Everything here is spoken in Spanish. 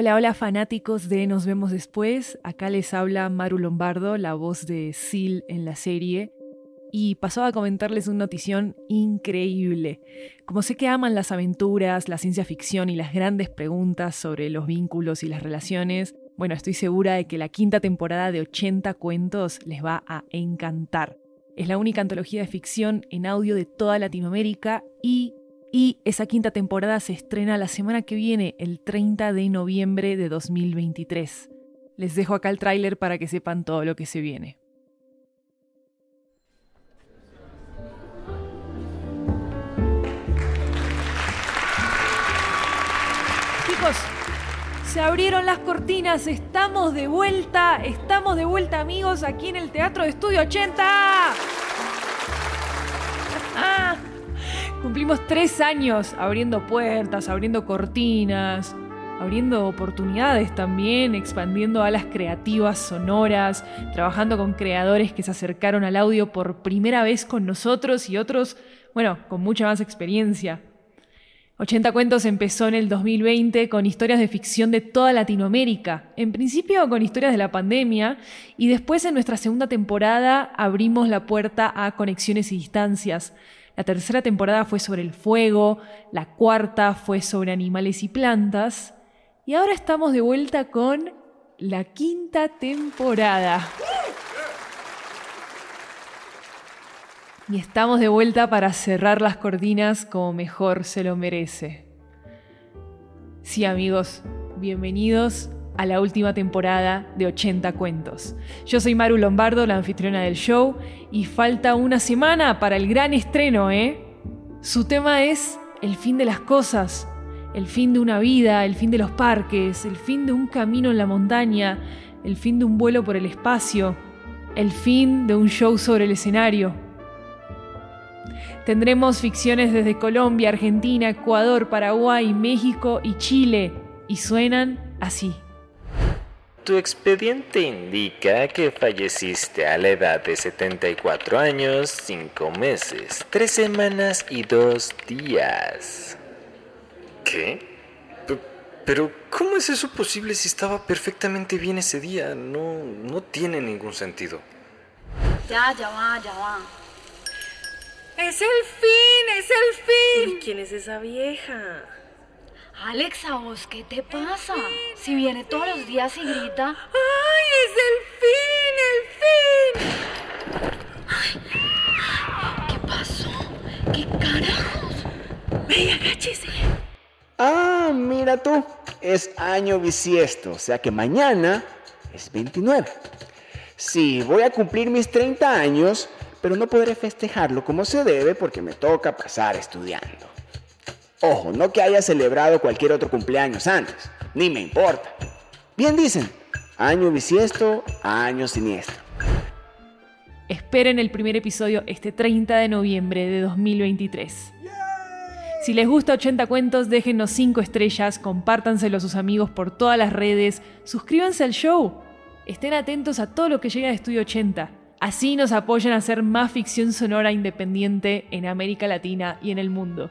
Hola, hola fanáticos de Nos vemos después. Acá les habla Maru Lombardo, la voz de Sil en la serie. Y pasaba a comentarles una notición increíble. Como sé que aman las aventuras, la ciencia ficción y las grandes preguntas sobre los vínculos y las relaciones, bueno, estoy segura de que la quinta temporada de 80 cuentos les va a encantar. Es la única antología de ficción en audio de toda Latinoamérica y y esa quinta temporada se estrena la semana que viene, el 30 de noviembre de 2023. Les dejo acá el tráiler para que sepan todo lo que se viene. Chicos, se abrieron las cortinas, estamos de vuelta, estamos de vuelta amigos aquí en el Teatro de Estudio 80. Cumplimos tres años abriendo puertas, abriendo cortinas, abriendo oportunidades también, expandiendo alas creativas sonoras, trabajando con creadores que se acercaron al audio por primera vez con nosotros y otros, bueno, con mucha más experiencia. 80 Cuentos empezó en el 2020 con historias de ficción de toda Latinoamérica, en principio con historias de la pandemia, y después en nuestra segunda temporada abrimos la puerta a conexiones y distancias, la tercera temporada fue sobre el fuego, la cuarta fue sobre animales y plantas, y ahora estamos de vuelta con la quinta temporada. Y estamos de vuelta para cerrar las cortinas como mejor se lo merece. Sí amigos, bienvenidos a la última temporada de 80 cuentos. Yo soy Maru Lombardo, la anfitriona del show, y falta una semana para el gran estreno, ¿eh? Su tema es el fin de las cosas, el fin de una vida, el fin de los parques, el fin de un camino en la montaña, el fin de un vuelo por el espacio, el fin de un show sobre el escenario. Tendremos ficciones desde Colombia, Argentina, Ecuador, Paraguay, México y Chile, y suenan así. Tu expediente indica que falleciste a la edad de 74 años, 5 meses, 3 semanas y 2 días. ¿Qué? pero, ¿cómo es eso posible si estaba perfectamente bien ese día? No, no tiene ningún sentido. Ya, ya va, ya va. ¡Es el fin! ¡Es el fin! ¿Y quién es esa vieja? Alexa, vos, ¿qué te pasa? Si viene todos los días y grita. ¡Ay, es el fin! ¡El fin! Ay, ¿Qué pasó? ¿Qué carajos? Ve, agáchese. Ah, mira tú. Es año bisiesto, o sea que mañana es 29. Sí, voy a cumplir mis 30 años, pero no podré festejarlo como se debe porque me toca pasar estudiando. Ojo, no que haya celebrado cualquier otro cumpleaños antes, ni me importa. Bien dicen, año bisiesto, año siniestro. Esperen el primer episodio este 30 de noviembre de 2023. Si les gusta 80 cuentos, déjenos 5 estrellas, compártanselo a sus amigos por todas las redes, suscríbanse al show, estén atentos a todo lo que llega de Estudio 80. Así nos apoyan a hacer más ficción sonora independiente en América Latina y en el mundo.